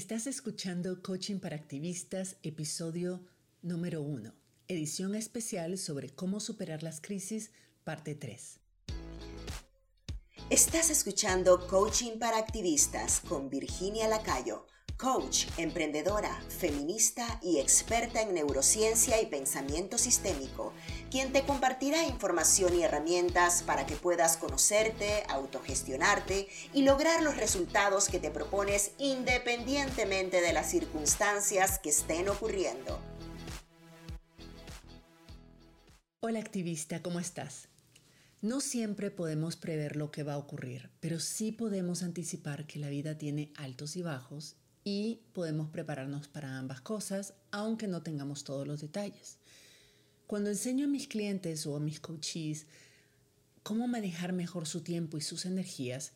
Estás escuchando Coaching para Activistas, episodio número 1, edición especial sobre cómo superar las crisis, parte 3. Estás escuchando Coaching para Activistas con Virginia Lacayo coach, emprendedora, feminista y experta en neurociencia y pensamiento sistémico, quien te compartirá información y herramientas para que puedas conocerte, autogestionarte y lograr los resultados que te propones independientemente de las circunstancias que estén ocurriendo. Hola activista, ¿cómo estás? No siempre podemos prever lo que va a ocurrir, pero sí podemos anticipar que la vida tiene altos y bajos y podemos prepararnos para ambas cosas, aunque no tengamos todos los detalles. Cuando enseño a mis clientes o a mis coaches cómo manejar mejor su tiempo y sus energías,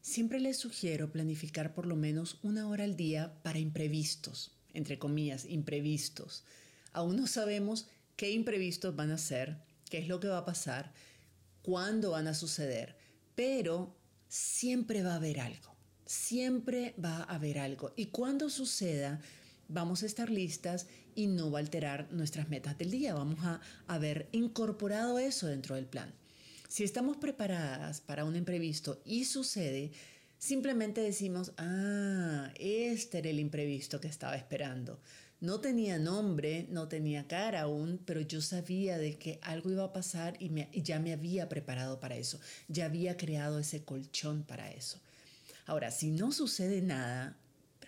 siempre les sugiero planificar por lo menos una hora al día para imprevistos, entre comillas, imprevistos. Aún no sabemos qué imprevistos van a ser, qué es lo que va a pasar, cuándo van a suceder, pero siempre va a haber algo. Siempre va a haber algo. Y cuando suceda, vamos a estar listas y no va a alterar nuestras metas del día. Vamos a haber incorporado eso dentro del plan. Si estamos preparadas para un imprevisto y sucede, simplemente decimos, ah, este era el imprevisto que estaba esperando. No tenía nombre, no tenía cara aún, pero yo sabía de que algo iba a pasar y, y ya me había preparado para eso. Ya había creado ese colchón para eso. Ahora, si no sucede nada,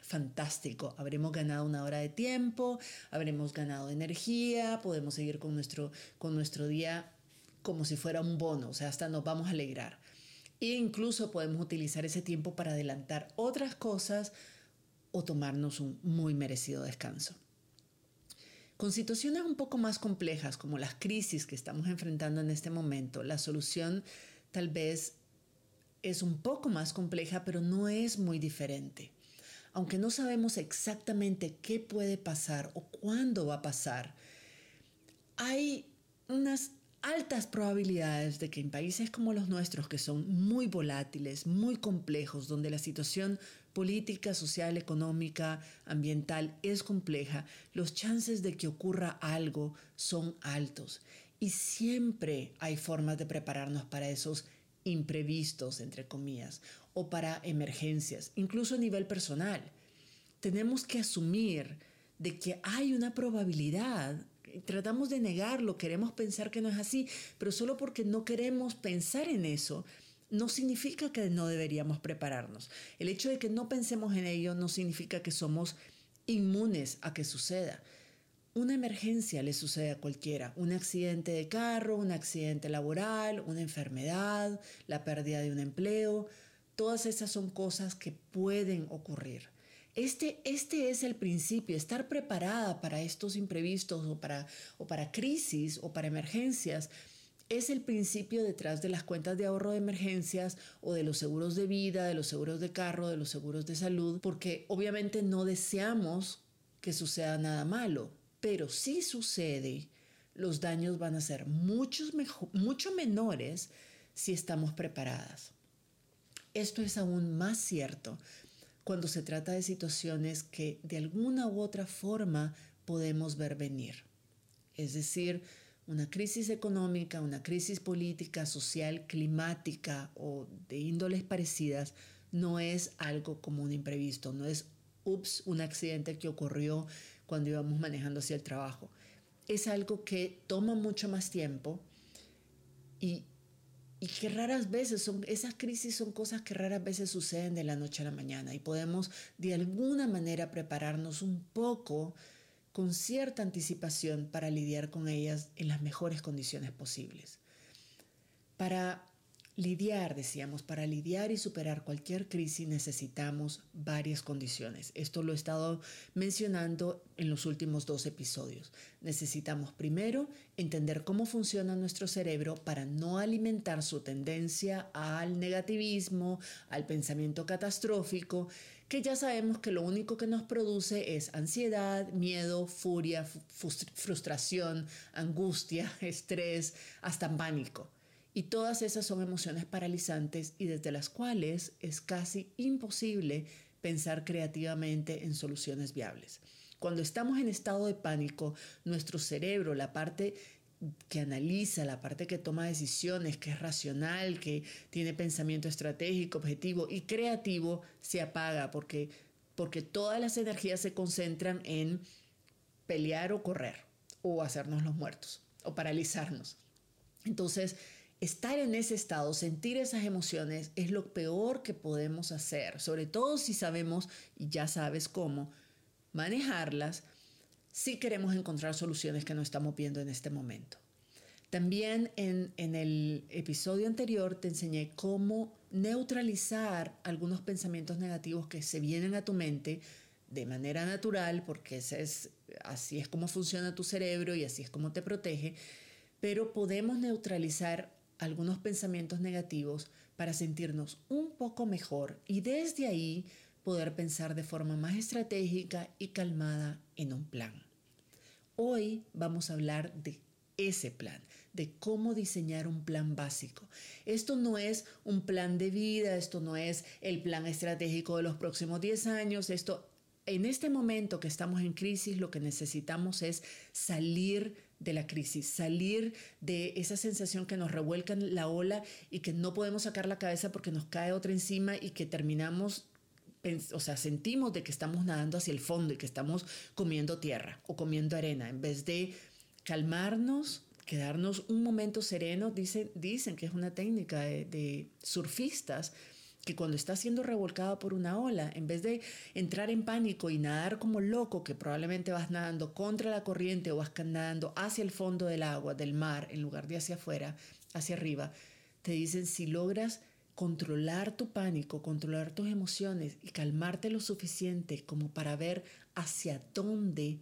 fantástico, habremos ganado una hora de tiempo, habremos ganado energía, podemos seguir con nuestro, con nuestro día como si fuera un bono, o sea, hasta nos vamos a alegrar. E incluso podemos utilizar ese tiempo para adelantar otras cosas o tomarnos un muy merecido descanso. Con situaciones un poco más complejas como las crisis que estamos enfrentando en este momento, la solución tal vez es un poco más compleja, pero no es muy diferente. Aunque no sabemos exactamente qué puede pasar o cuándo va a pasar, hay unas altas probabilidades de que en países como los nuestros, que son muy volátiles, muy complejos, donde la situación política, social, económica, ambiental es compleja, los chances de que ocurra algo son altos. Y siempre hay formas de prepararnos para esos imprevistos, entre comillas, o para emergencias, incluso a nivel personal. Tenemos que asumir de que hay una probabilidad. Tratamos de negarlo, queremos pensar que no es así, pero solo porque no queremos pensar en eso, no significa que no deberíamos prepararnos. El hecho de que no pensemos en ello no significa que somos inmunes a que suceda. Una emergencia le sucede a cualquiera, un accidente de carro, un accidente laboral, una enfermedad, la pérdida de un empleo, todas esas son cosas que pueden ocurrir. Este, este es el principio, estar preparada para estos imprevistos o para, o para crisis o para emergencias es el principio detrás de las cuentas de ahorro de emergencias o de los seguros de vida, de los seguros de carro, de los seguros de salud, porque obviamente no deseamos que suceda nada malo. Pero si sucede, los daños van a ser muchos mucho menores si estamos preparadas. Esto es aún más cierto cuando se trata de situaciones que de alguna u otra forma podemos ver venir. Es decir, una crisis económica, una crisis política, social, climática o de índoles parecidas no es algo como un imprevisto, no es, ups, un accidente que ocurrió cuando íbamos manejando hacia el trabajo. Es algo que toma mucho más tiempo y, y que raras veces son, esas crisis son cosas que raras veces suceden de la noche a la mañana y podemos de alguna manera prepararnos un poco con cierta anticipación para lidiar con ellas en las mejores condiciones posibles. Para Lidiar, decíamos, para lidiar y superar cualquier crisis necesitamos varias condiciones. Esto lo he estado mencionando en los últimos dos episodios. Necesitamos primero entender cómo funciona nuestro cerebro para no alimentar su tendencia al negativismo, al pensamiento catastrófico, que ya sabemos que lo único que nos produce es ansiedad, miedo, furia, frustración, angustia, estrés, hasta pánico. Y todas esas son emociones paralizantes y desde las cuales es casi imposible pensar creativamente en soluciones viables. Cuando estamos en estado de pánico, nuestro cerebro, la parte que analiza, la parte que toma decisiones, que es racional, que tiene pensamiento estratégico, objetivo y creativo, se apaga porque, porque todas las energías se concentran en pelear o correr o hacernos los muertos o paralizarnos. Entonces, estar en ese estado, sentir esas emociones es lo peor que podemos hacer, sobre todo si sabemos, y ya sabes cómo, manejarlas si queremos encontrar soluciones que no estamos viendo en este momento. También en, en, el episodio anterior te enseñé cómo neutralizar algunos pensamientos negativos que se vienen a tu mente de manera natural, porque es, así es como funciona tu cerebro y así es como te protege, pero podemos neutralizar algunos pensamientos negativos para sentirnos un poco mejor y desde ahí poder pensar de forma más estratégica y calmada en un plan. Hoy vamos a hablar de ese plan, de cómo diseñar un plan básico. Esto no es un plan de vida, esto no es el plan estratégico de los próximos 10 años, esto en este momento que estamos en crisis lo que necesitamos es salir de la crisis, salir de esa sensación que nos revuelca la ola y que no podemos sacar la cabeza porque nos cae otra encima y que terminamos o sea, sentimos de que estamos nadando hacia el fondo y que estamos comiendo tierra o comiendo arena, en vez de calmarnos, quedarnos un momento sereno, dicen, dicen que es una técnica de surfistas, que cuando estás siendo revolcado por una ola, en vez de entrar en pánico y nadar como loco, que probablemente vas nadando contra la corriente o vas nadando hacia el fondo del agua, del mar, en lugar de hacia afuera, hacia arriba, te dicen si logras controlar tu pánico, controlar tus emociones y calmarte lo suficiente como para ver hacia dónde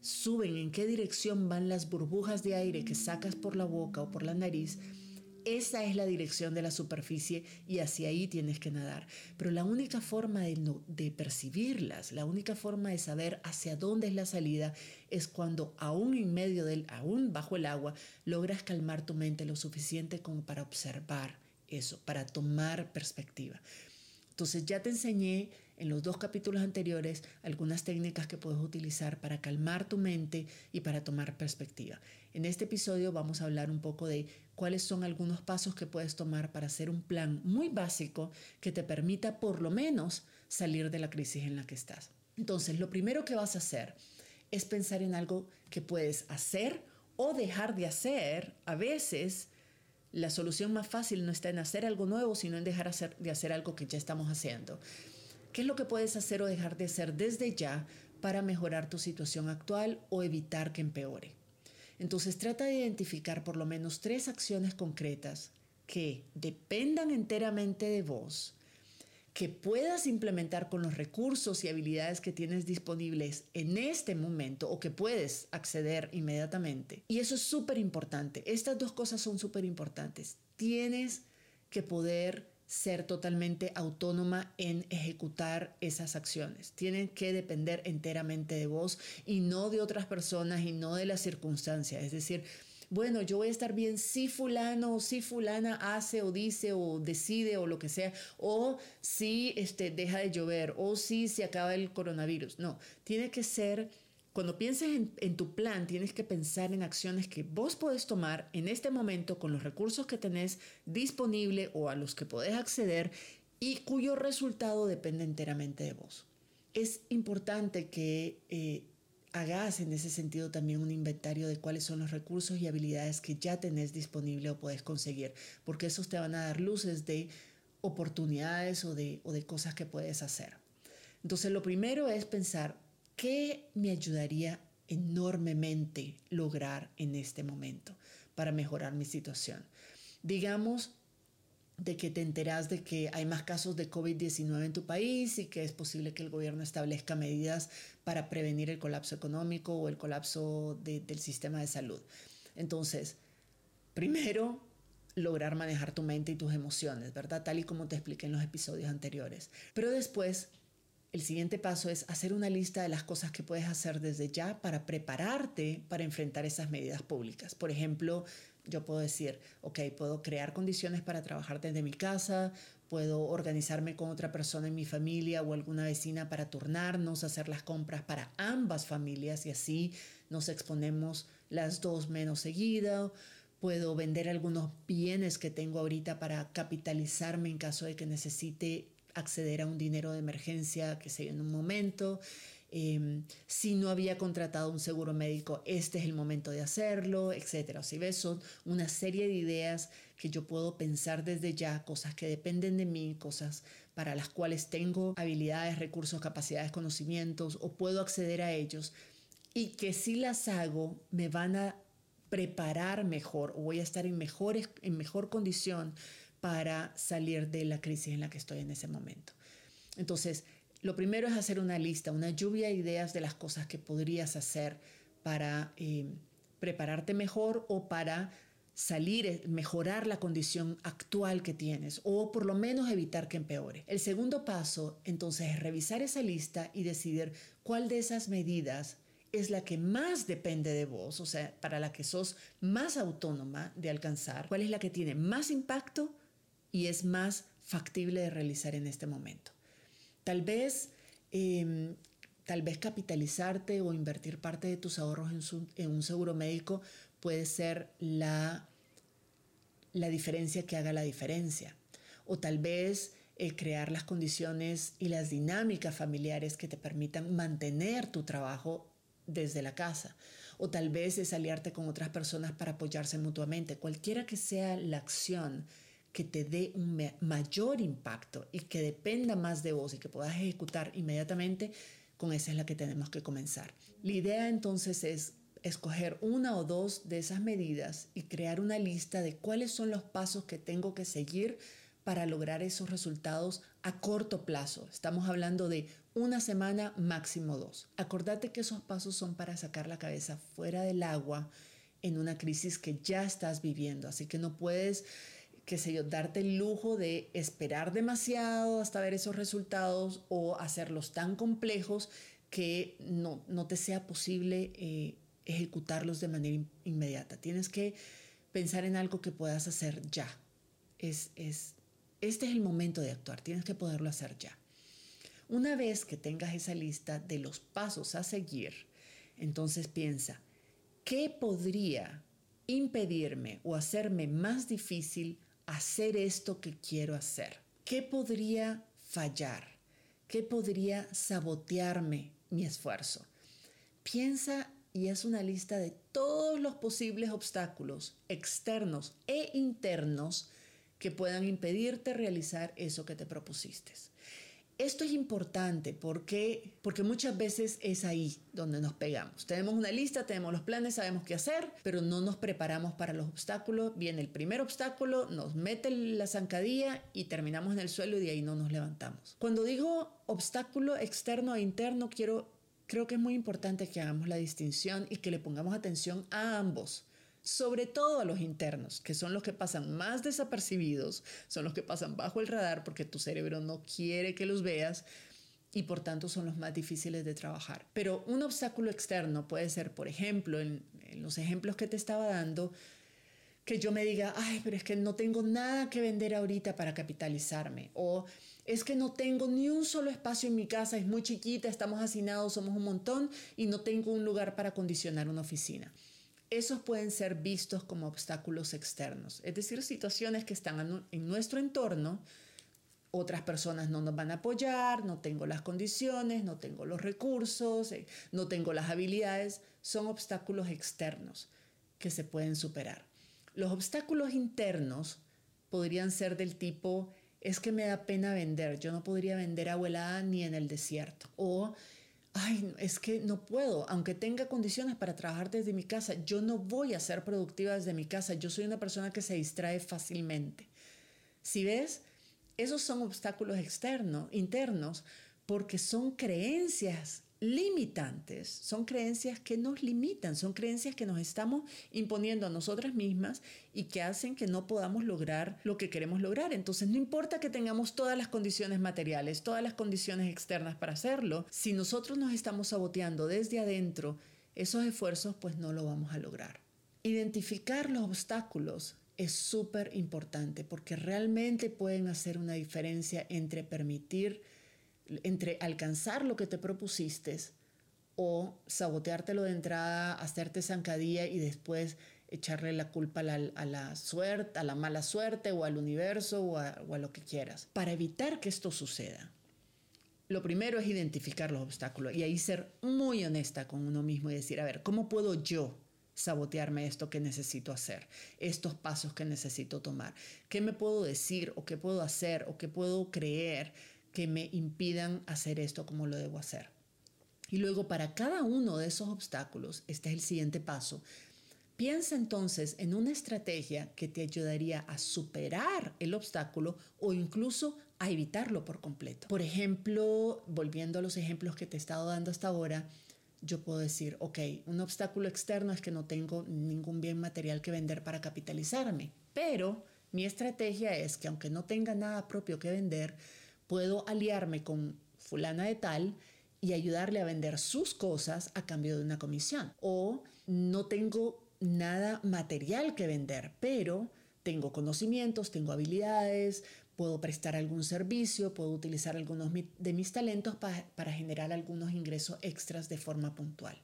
suben, en qué dirección van las burbujas de aire que sacas por la boca o por la nariz, esa es la dirección de la superficie y hacia ahí tienes que nadar. Pero la única forma de, percibirlas, la única forma de saber hacia dónde es la salida es cuando aún en medio del, aún bajo el agua, logras calmar tu mente lo suficiente como para observar eso, para tomar perspectiva. Entonces ya te enseñé en los dos capítulos anteriores algunas técnicas que puedes utilizar para calmar tu mente y para tomar perspectiva. En este episodio vamos a hablar un poco de cuáles son algunos pasos que puedes tomar para hacer un plan muy básico que te permita por lo menos salir de la crisis en la que estás. Entonces, lo primero que vas a hacer es pensar en algo que puedes hacer o dejar de hacer. A veces la solución más fácil no está en hacer algo nuevo, sino en dejar de hacer algo que ya estamos haciendo. ¿Qué es lo que puedes hacer o dejar de hacer desde ya para mejorar tu situación actual o evitar que empeore? Entonces trata de identificar por lo menos tres acciones concretas que dependan enteramente de vos, que puedas implementar con los recursos y habilidades que tienes disponibles en este momento o que puedes acceder inmediatamente. Y eso es súper importante. Estas dos cosas son súper importantes. Tienes que poder ser totalmente autónoma en ejecutar esas acciones. Tienen que depender enteramente de vos y no de otras personas y no de las circunstancias. Es decir, bueno, yo voy a estar bien si fulano o si fulana hace o dice o decide o lo que sea, o si este, deja de llover, o si se acaba el coronavirus. No, tiene que ser cuando pienses en, tu plan, tienes que pensar en acciones que vos podés tomar en este momento con los recursos que tenés disponible o a los que podés acceder y cuyo resultado depende enteramente de vos. Es importante que eh, hagas en ese sentido también un inventario de cuáles son los recursos y habilidades que ya tenés disponible o podés conseguir, porque esos te van a dar luces de oportunidades o de, o de cosas que puedes hacer. Entonces, lo primero es pensar, ¿Qué me ayudaría enormemente lograr en este momento para mejorar mi situación? Digamos de que te enteras de que hay más casos de COVID-19 en tu país y que es posible que el gobierno establezca medidas para prevenir el colapso económico o el colapso del sistema de salud. Entonces, primero, lograr manejar tu mente y tus emociones, ¿verdad? Tal y como te expliqué en los episodios anteriores. Pero después, el siguiente paso es hacer una lista de las cosas que puedes hacer desde ya para prepararte para enfrentar esas medidas públicas. Por ejemplo, yo puedo decir, ok, puedo crear condiciones para trabajar desde mi casa, puedo organizarme con otra persona en mi familia o alguna vecina para turnarnos, hacer las compras para ambas familias y así nos exponemos las dos menos seguido. Puedo vender algunos bienes que tengo ahorita para capitalizarme en caso de que necesite acceder a un dinero de emergencia que sea en un momento. Em, si no había contratado un seguro médico, este es el momento de hacerlo, etcétera. Si ves, son una serie de ideas que yo puedo pensar desde ya, cosas que dependen de mí, cosas para las cuales tengo habilidades, recursos, capacidades, conocimientos o puedo acceder a ellos y que si las hago me van a preparar mejor o voy a estar en, mejores, en mejor condición para salir de la crisis en la que estoy en ese momento. Entonces, lo primero es hacer una lista, una lluvia de ideas de las cosas que podrías hacer para eh, prepararte mejor o para salir, eh, mejorar la condición actual que tienes o por lo menos evitar que empeore. El segundo paso entonces es revisar esa lista y decidir cuál de esas medidas es la que más depende de vos, o sea, para la que sos más autónoma de alcanzar, cuál es la que tiene más impacto y es más factible de realizar en este momento. Tal vez, em, tal vez capitalizarte o invertir parte de tus ahorros en, un seguro médico puede ser la, la diferencia que haga la diferencia. O tal vez eh, crear las condiciones y las dinámicas familiares que te permitan mantener tu trabajo desde la casa. O tal vez es aliarte con otras personas para apoyarse mutuamente. Cualquiera que sea la acción que te dé un mayor impacto y que dependa más de vos y que puedas ejecutar inmediatamente, con esa es la que tenemos que comenzar. La idea entonces es escoger una o dos de esas medidas y crear una lista de cuáles son los pasos que tengo que seguir para lograr esos resultados a corto plazo. Estamos hablando de una semana, máximo dos. Acordate que esos pasos son para sacar la cabeza fuera del agua en una crisis que ya estás viviendo, así que no puedes qué sé yo, darte el lujo de esperar demasiado hasta ver esos resultados o hacerlos tan complejos que no, te sea posible eh, ejecutarlos de manera inmediata. Tienes que pensar en algo que puedas hacer ya. Es, es, este es el momento de actuar, tienes que poderlo hacer ya. Una vez que tengas esa lista de los pasos a seguir, entonces piensa, ¿qué podría impedirme o hacerme más difícil hacer esto que quiero hacer? ¿Qué podría fallar? ¿Qué podría sabotearme mi esfuerzo? Piensa y es una lista de todos los posibles obstáculos externos e internos que puedan impedirte realizar eso que te propusiste. Esto es importante porque, porque muchas veces es ahí donde nos pegamos. Tenemos una lista, tenemos los planes, sabemos qué hacer, pero no nos preparamos para los obstáculos. Viene el primer obstáculo, nos mete la zancadilla y terminamos en el suelo y de ahí no nos levantamos. Cuando digo obstáculo externo e interno, quiero, creo que es muy importante que hagamos la distinción y que le pongamos atención a ambos sobre todo a los internos, que son los que pasan más desapercibidos, son los que pasan bajo el radar porque tu cerebro no quiere que los veas y por tanto son los más difíciles de trabajar. Pero un obstáculo externo puede ser, por ejemplo, en, los ejemplos que te estaba dando, que yo me diga, ay, pero es que no tengo nada que vender ahorita para capitalizarme. O es que no tengo ni un solo espacio en mi casa, es muy chiquita, estamos hacinados, somos un montón y no tengo un lugar para acondicionar una oficina esos pueden ser vistos como obstáculos externos, es decir, situaciones que están en nuestro entorno, otras personas no nos van a apoyar, no tengo las condiciones, no tengo los recursos, eh, no tengo las habilidades, son obstáculos externos que se pueden superar. Los obstáculos internos podrían ser del tipo, es que me da pena vender, yo no podría vender abuelada ni en el desierto, o ay, es que no puedo, aunque tenga condiciones para trabajar desde mi casa, yo no voy a ser productiva desde mi casa, yo soy una persona que se distrae fácilmente. Si ves, esos son obstáculos externos, internos, porque son creencias limitantes, son creencias que nos limitan, son creencias que nos estamos imponiendo a nosotras mismas y que hacen que no podamos lograr lo que queremos lograr. Entonces no importa que tengamos todas las condiciones materiales, todas las condiciones externas para hacerlo, si nosotros nos estamos saboteando desde adentro esos esfuerzos, pues no lo vamos a lograr. Identificar los obstáculos es súper importante porque realmente pueden hacer una diferencia entre permitir, entre alcanzar lo que te propusiste o saboteártelo de entrada, hacerte zancadilla y después echarle la culpa a la, suerte, a la mala suerte o al universo o a, o a lo que quieras. Para evitar que esto suceda, lo primero es identificar los obstáculos y ahí ser muy honesta con uno mismo y decir, a ver, ¿cómo puedo yo sabotearme esto que necesito hacer, estos pasos que necesito tomar. ¿Qué me puedo decir o qué puedo hacer o qué puedo creer que me impidan hacer esto como lo debo hacer? Y luego para cada uno de esos obstáculos, este es el siguiente paso, piensa entonces en una estrategia que te ayudaría a superar el obstáculo o incluso a evitarlo por completo. Por ejemplo, volviendo a los ejemplos que te he estado dando hasta ahora, yo puedo decir, ok, un obstáculo externo es que no tengo ningún bien material que vender para capitalizarme, pero mi estrategia es que aunque no tenga nada propio que vender, puedo aliarme con fulana de tal y ayudarle a vender sus cosas a cambio de una comisión. O no tengo nada material que vender, pero tengo conocimientos, tengo habilidades, puedo prestar algún servicio, puedo utilizar algunos de mis talentos para generar algunos ingresos extras de forma puntual.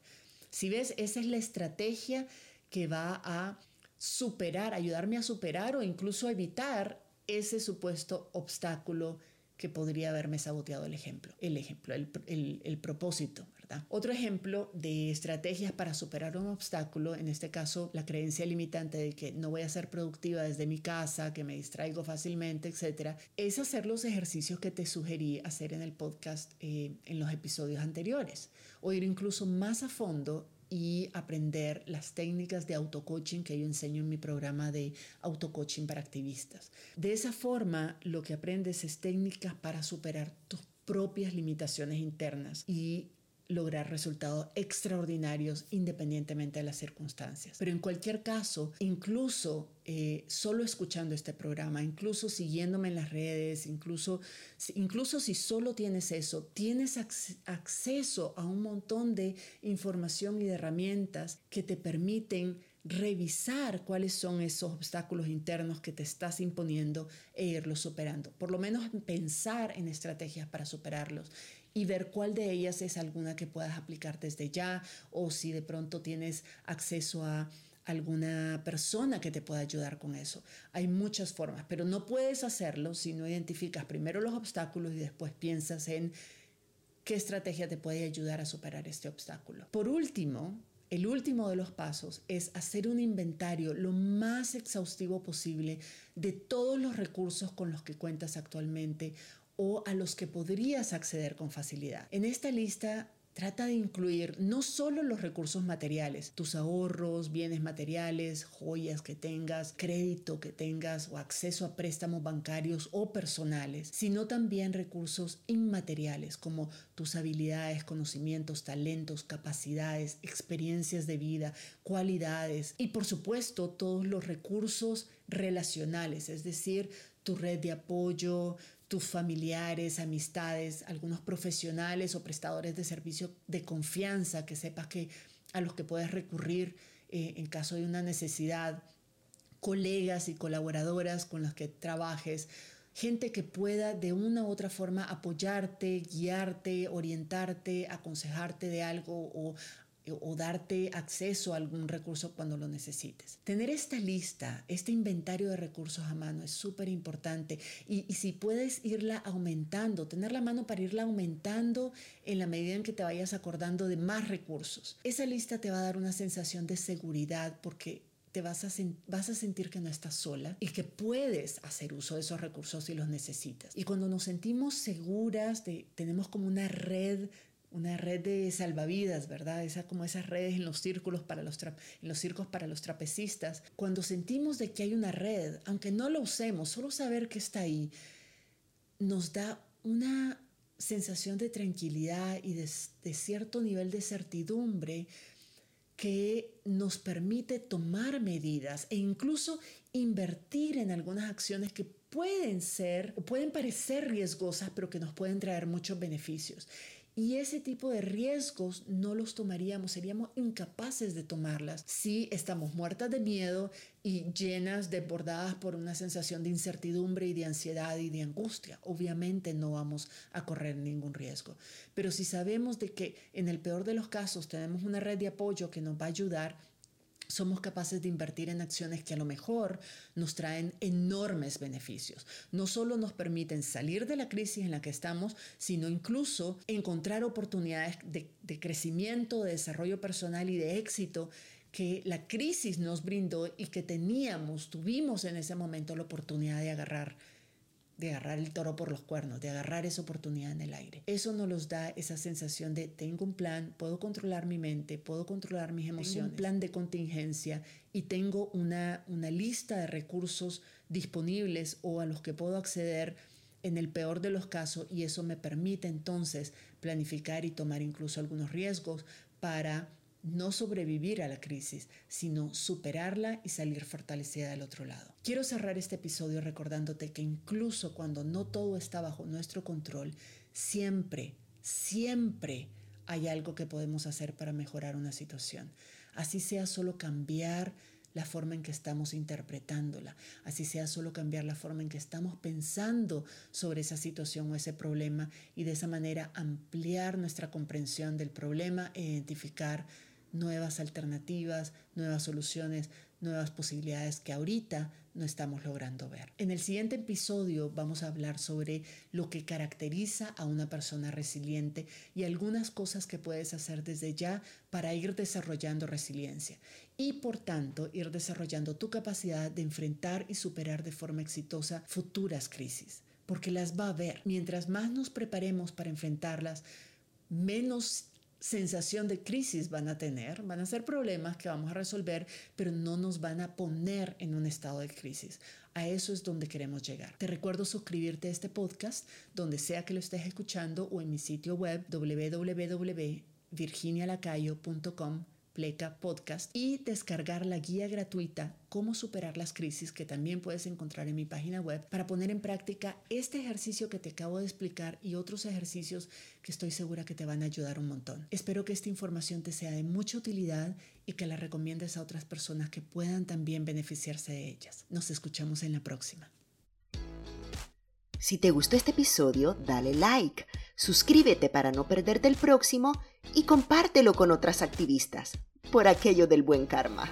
Si ves, esa es la estrategia que va a superar, ayudarme a superar o incluso evitar ese supuesto obstáculo que podría haberme saboteado el ejemplo, el ejemplo, el, propósito, ¿verdad? Otro ejemplo de estrategias para superar un obstáculo, en este caso la creencia limitante de que no voy a ser productiva desde mi casa, que me distraigo fácilmente, etcétera, es hacer los ejercicios que te sugerí hacer en el podcast eh, en los episodios anteriores, o ir incluso más a fondo y aprender las técnicas de auto-coaching que yo enseño en mi programa de auto-coaching para activistas. De esa forma, lo que aprendes es técnicas para superar tus propias limitaciones internas y lograr resultados extraordinarios independientemente de las circunstancias. Pero en cualquier caso, incluso eh, solo escuchando este programa, incluso siguiéndome en las redes, incluso, incluso si solo tienes eso, tienes acceso a un montón de información y de herramientas que te permiten revisar cuáles son esos obstáculos internos que te estás imponiendo e irlos superando. Por lo menos pensar en estrategias para superarlos y ver cuál de ellas es alguna que puedas aplicar desde ya o si de pronto tienes acceso a alguna persona que te pueda ayudar con eso. Hay muchas formas, pero no puedes hacerlo si no identificas primero los obstáculos y después piensas en qué estrategia te puede ayudar a superar este obstáculo. Por último, el último de los pasos es hacer un inventario lo más exhaustivo posible de todos los recursos con los que cuentas actualmente o a los que podrías acceder con facilidad. En esta lista Trata de incluir no solo los recursos materiales, tus ahorros, bienes materiales, joyas que tengas, crédito que tengas o acceso a préstamos bancarios o personales, sino también recursos inmateriales como tus habilidades, conocimientos, talentos, capacidades, experiencias de vida, cualidades y por supuesto todos los recursos relacionales, es decir, tu red de apoyo, tus familiares, amistades, algunos profesionales o prestadores de servicio de confianza que sepas que a los que puedes recurrir eh, en caso de una necesidad, colegas y colaboradoras con los que trabajes, gente que pueda de una u otra forma apoyarte, guiarte, orientarte, aconsejarte de algo o o darte acceso a algún recurso cuando lo necesites. Tener esta lista, este inventario de recursos a mano es súper importante y, y, si puedes irla aumentando, tener la mano para irla aumentando en la medida en que te vayas acordando de más recursos. Esa lista te va a dar una sensación de seguridad porque te vas a, vas a sentir que no estás sola y que puedes hacer uso de esos recursos si los necesitas. Y cuando nos sentimos seguras, de, tenemos como una red una red de salvavidas, ¿verdad? Esa, como esas redes en los círculos para los en los circos para los trapecistas. Cuando sentimos de que hay una red, aunque no lo usemos, solo saber que está ahí, nos da una sensación de tranquilidad y de, de cierto nivel de certidumbre que nos permite tomar medidas e incluso invertir en algunas acciones que pueden ser o pueden parecer riesgosas, pero que nos pueden traer muchos beneficios. Y ese tipo de riesgos no los tomaríamos, seríamos incapaces de tomarlas si estamos muertas de miedo y llenas, desbordadas por una sensación de incertidumbre y de ansiedad y de angustia. Obviamente no vamos a correr ningún riesgo. Pero si sabemos de que en el peor de los casos tenemos una red de apoyo que nos va a ayudar, somos capaces de invertir en acciones que a lo mejor nos traen enormes beneficios. No solo nos permiten salir de la crisis en la que estamos, sino incluso encontrar oportunidades de, de crecimiento, de desarrollo personal y de éxito que la crisis nos brindó y que teníamos, tuvimos en ese momento la oportunidad de agarrar de agarrar el toro por los cuernos, de agarrar esa oportunidad en el aire. Eso nos da esa sensación de tengo un plan, puedo controlar mi mente, puedo controlar mis emociones, un plan de contingencia y tengo una, una lista de recursos disponibles o a los que puedo acceder en el peor de los casos y eso me permite entonces planificar y tomar incluso algunos riesgos para no sobrevivir a la crisis, sino superarla y salir fortalecida del otro lado. Quiero cerrar este episodio recordándote que incluso cuando no todo está bajo nuestro control, siempre, siempre hay algo que podemos hacer para mejorar una situación. Así sea solo cambiar la forma en que estamos interpretándola, así sea solo cambiar la forma en que estamos pensando sobre esa situación o ese problema y de esa manera ampliar nuestra comprensión del problema e identificar nuevas alternativas, nuevas soluciones, nuevas posibilidades que ahorita no estamos logrando ver. En el siguiente episodio vamos a hablar sobre lo que caracteriza a una persona resiliente y algunas cosas que puedes hacer desde ya para ir desarrollando resiliencia y por tanto ir desarrollando tu capacidad de enfrentar y superar de forma exitosa futuras crisis, porque las va a haber. Mientras más nos preparemos para enfrentarlas, menos sensación de crisis van a tener, van a ser problemas que vamos a resolver, pero no nos van a poner en un estado de crisis. A eso es donde queremos llegar. Te recuerdo suscribirte a este podcast donde sea que lo estés escuchando o en mi sitio web www.virginialacayo.com Pleca Podcast y descargar la guía gratuita Cómo superar las crisis que también puedes encontrar en mi página web para poner en práctica este ejercicio que te acabo de explicar y otros ejercicios que estoy segura que te van a ayudar un montón. Espero que esta información te sea de mucha utilidad y que la recomiendes a otras personas que puedan también beneficiarse de ellas. Nos escuchamos en la próxima. Si te gustó este episodio, dale like, suscríbete para no perderte el próximo y compártelo con otras activistas, por aquello del buen karma.